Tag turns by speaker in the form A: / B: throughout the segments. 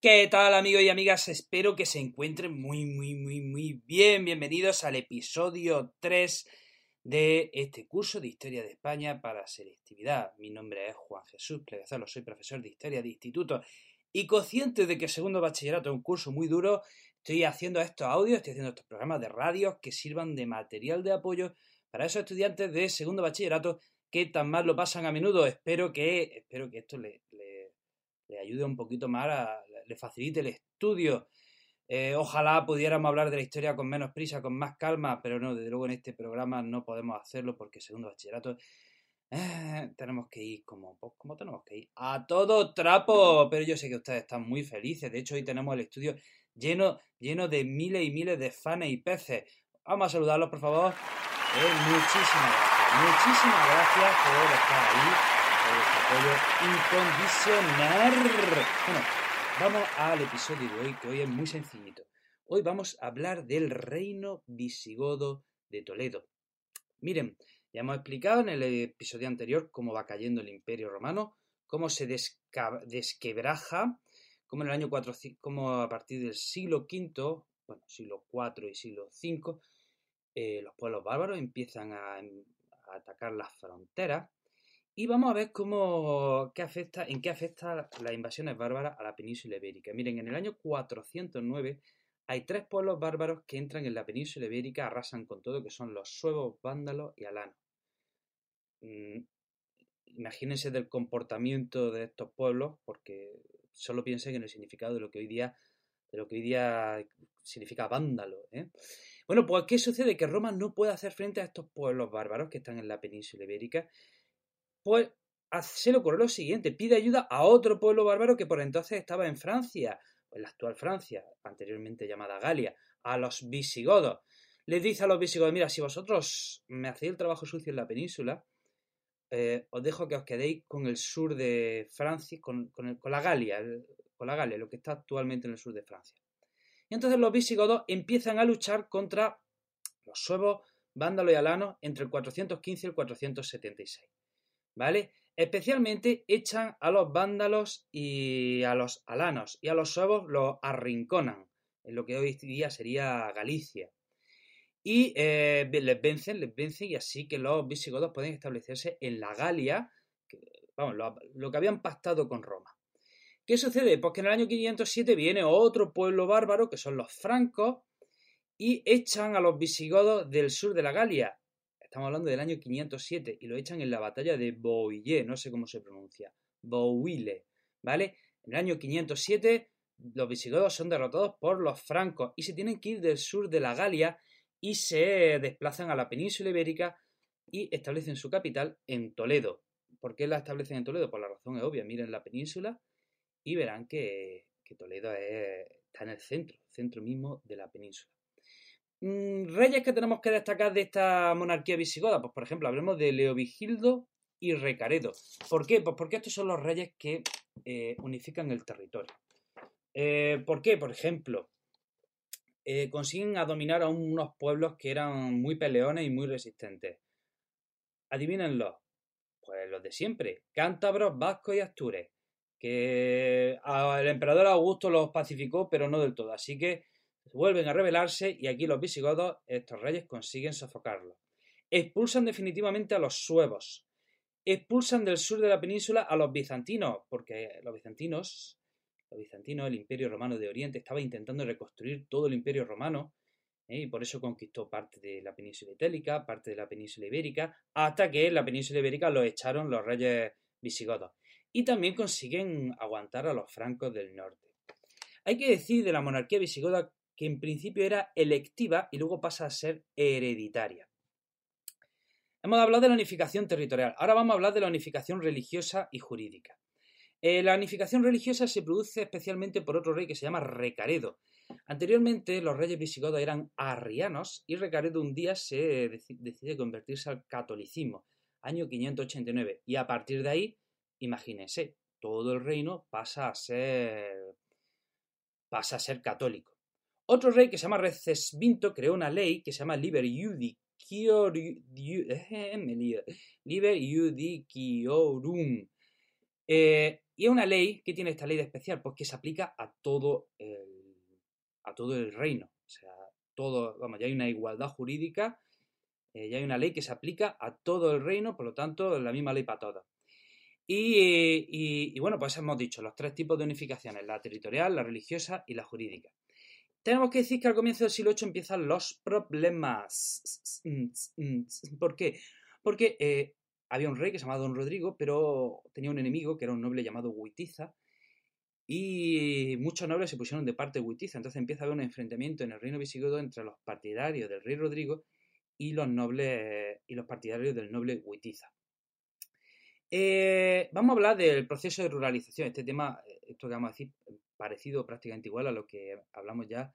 A: ¿Qué tal amigos y amigas? Espero que se encuentren muy, muy, muy, muy bien. Bienvenidos al episodio 3 de este curso de Historia de España para selectividad. Mi nombre es Juan Jesús Plegazalo, soy profesor de Historia de Instituto y consciente de que segundo bachillerato es un curso muy duro, estoy haciendo estos audios, estoy haciendo estos programas de radio que sirvan de material de apoyo para esos estudiantes de segundo bachillerato que tan mal lo pasan a menudo. Espero que, espero que esto le, le ayude un poquito más, a, le facilite el estudio. Eh, ojalá pudiéramos hablar de la historia con menos prisa, con más calma, pero no, desde luego en este programa no podemos hacerlo porque segundo bachillerato eh, tenemos que ir como, pues, como tenemos que ir a todo trapo, pero yo sé que ustedes están muy felices. De hecho, hoy tenemos el estudio lleno, lleno de miles y miles de fanes y peces. Vamos a saludarlos, por favor. Eh, muchísimas gracias, muchísimas gracias por estar ahí apoyo incondicional. Bueno, vamos al episodio de hoy, que hoy es muy sencillito. Hoy vamos a hablar del reino visigodo de Toledo. Miren, ya hemos explicado en el episodio anterior cómo va cayendo el imperio romano, cómo se desquebraja, cómo en el año 4, cómo a partir del siglo V, bueno, siglo IV y siglo V, eh, los pueblos bárbaros empiezan a, a atacar las fronteras y vamos a ver cómo, qué afecta, en qué afecta las invasiones bárbaras a la península ibérica. Miren, en el año 409 hay tres pueblos bárbaros que entran en la península ibérica, arrasan con todo, que son los suevos, vándalos y alanos. Mm, imagínense del comportamiento de estos pueblos, porque solo piensen en el significado de lo que hoy día, de lo que hoy día significa vándalo. ¿eh? Bueno, pues ¿qué sucede? Que Roma no puede hacer frente a estos pueblos bárbaros que están en la península ibérica pues se le ocurre lo siguiente, pide ayuda a otro pueblo bárbaro que por entonces estaba en Francia, en la actual Francia, anteriormente llamada Galia, a los visigodos. Les dice a los visigodos, mira, si vosotros me hacéis el trabajo sucio en la península, eh, os dejo que os quedéis con el sur de Francia, con, la Galia, con la Galia, lo que está actualmente en el sur de Francia. Y entonces los visigodos empiezan a luchar contra los suevos, vándalos y alanos entre el 415 y el 476. ¿Vale? Especialmente echan a los vándalos y a los alanos, y a los suevos los arrinconan, en lo que hoy día sería Galicia. Y eh, les vencen, les vencen, y así que los visigodos pueden establecerse en la Galia, vamos, lo, que habían pactado con Roma. ¿Qué sucede? Pues que en el año 507 viene otro pueblo bárbaro, que son los francos, y echan a los visigodos del sur de la Galia, Estamos hablando del año 507 y lo echan en la batalla de Bouillé, no sé cómo se pronuncia, Bouille, ¿vale? En el año 507 los visigodos son derrotados por los francos y se tienen que ir del sur de la Galia y se desplazan a la península ibérica y establecen su capital en Toledo. ¿Por qué la establecen en Toledo? Por la razón es obvia, miren la península y verán que, Toledo está en el centro, centro mismo de la península. Mm, reyes que tenemos que destacar de esta monarquía visigoda, pues por ejemplo, hablemos de Leovigildo y Recaredo. ¿Por qué? Pues porque estos son los reyes que eh, unifican el territorio. Eh, ¿Por qué? Por ejemplo, eh, consiguen a dominar a unos pueblos que eran muy peleones y muy resistentes. Adivínenlo. Pues los de siempre. Cántabros, vascos y astures. Que el emperador Augusto los pacificó, pero no del todo. Así que vuelven a rebelarse y aquí los visigodos, estos reyes, consiguen sofocarlos. Expulsan definitivamente a los suevos. Expulsan del sur de la península a los bizantinos, porque los bizantinos, los bizantinos, el imperio romano de Oriente, estaba intentando reconstruir todo el imperio romano ¿eh? y por eso conquistó parte de la península itálica, parte de la península ibérica, hasta que en la península ibérica lo echaron los reyes visigodos. Y también consiguen aguantar a los francos del norte. Hay que decir de la monarquía visigoda que en principio era electiva y luego pasa a ser hereditaria. Hemos hablado de la unificación territorial, ahora vamos a hablar de la unificación religiosa y jurídica. Eh, la unificación religiosa se produce especialmente por otro rey que se llama Recaredo. Anteriormente los reyes visigodos eran arrianos y Recaredo un día se decide convertirse al catolicismo, año 589, y a partir de ahí, imagínense, todo el reino pasa a ser pasa a ser católico. Otro rey que se llama Recesvinto creó una ley que se llama Liber Judiciorum. Eh, Y es una ley, ¿qué tiene esta ley de especial? Pues que se aplica a todo el, a todo el reino. O sea, todo, vamos, ya hay una igualdad jurídica, eh, ya hay una ley que se aplica a todo el reino, por lo tanto, la misma ley para todos. Y, bueno, pues hemos dicho los tres tipos de unificaciones, la territorial, la religiosa y la jurídica. Tenemos que decir que al comienzo del siglo VIII empiezan los problemas. ¿Por qué? Porque eh, había un rey que se llamaba Don Rodrigo, pero tenía un enemigo que era un noble llamado Huitiza, y muchos nobles se pusieron de parte de Huitiza. Entonces empieza a haber un enfrentamiento en el reino visigodo entre los partidarios del rey Rodrigo y los nobles y los partidarios del noble Huitiza. Eh, vamos a hablar del proceso de ruralización. Este tema, eh, esto que vamos a decir, parecido prácticamente igual a lo que hablamos ya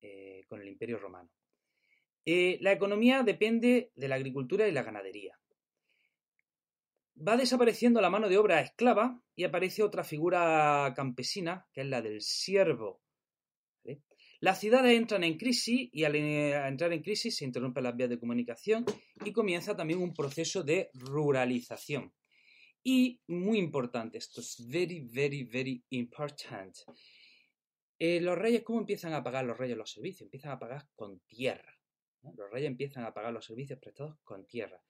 A: eh, con el Imperio Romano. la economía depende de la agricultura y la ganadería. Va desapareciendo la mano de obra esclava y aparece otra figura campesina, que es la del siervo. Las ciudades entran en crisis y al entrar en crisis se interrumpen las vías de comunicación y comienza también un proceso de ruralización. Y muy importante, esto es very, very, very important. Eh, los reyes, ¿cómo empiezan a pagar los reyes los servicios? Empiezan a pagar con tierra. Los reyes empiezan a pagar los servicios prestados con tierra.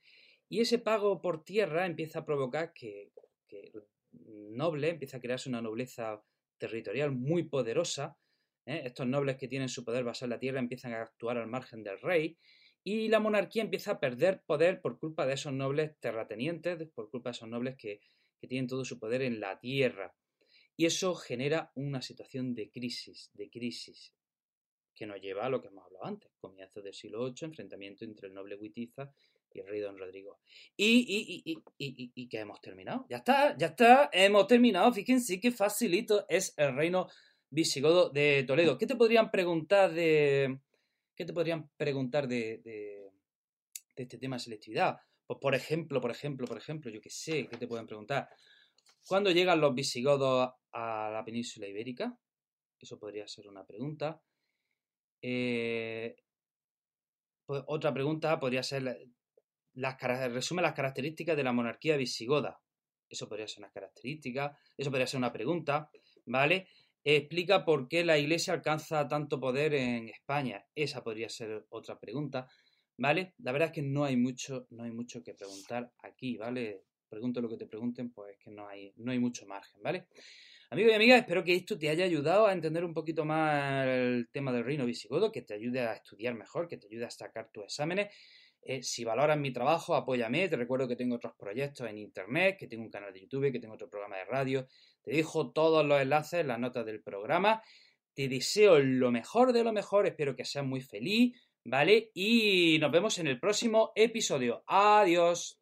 A: Y ese pago por tierra empieza a provocar que, que noble, empieza a crearse una nobleza territorial muy poderosa. ¿eh? Estos nobles que tienen su poder basado en la tierra empiezan a actuar al margen del rey y la monarquía empieza a perder poder por culpa de esos nobles terratenientes, por culpa de esos nobles que, tienen todo su poder en la tierra. Y eso genera una situación de crisis, de crisis, que nos lleva a lo que hemos hablado antes, comienzo del siglo VIII, enfrentamiento entre el noble Huitiza y el rey Don Rodrigo. Y, y, y, y, que hemos terminado. Ya está, ya está, hemos terminado. Fíjense qué facilito es el reino visigodo de Toledo. ¿Qué te podrían preguntar de, ¿Qué te podrían preguntar de, este tema de selectividad? Pues por ejemplo, por ejemplo, por ejemplo, yo qué sé, ¿qué te pueden preguntar? ¿Cuándo llegan los visigodos a la península ibérica? Eso podría ser una pregunta. Eh, pues otra pregunta podría ser, las, resume las características de la monarquía visigoda. Eso podría ser una característica, eso podría ser una pregunta, ¿vale? Explica por qué la Iglesia alcanza tanto poder en España. Esa podría ser otra pregunta, ¿vale? La verdad es que no hay mucho, no hay mucho que preguntar aquí, ¿vale? Pregunto lo que te pregunten, pues es que no hay, no hay mucho margen, ¿vale? Amigos y amigas, espero que esto te haya ayudado a entender un poquito más el tema del reino visigodo, que te ayude a estudiar mejor, que te ayude a sacar tus exámenes. Eh, si valoras mi trabajo, apóyame. Te recuerdo que tengo otros proyectos en internet, que tengo un canal de YouTube, que tengo otro programa de radio. Te dejo todos los enlaces en las notas del programa. Te deseo lo mejor de lo mejor. Espero que seas muy feliz, ¿vale? Y nos vemos en el próximo episodio. Adiós.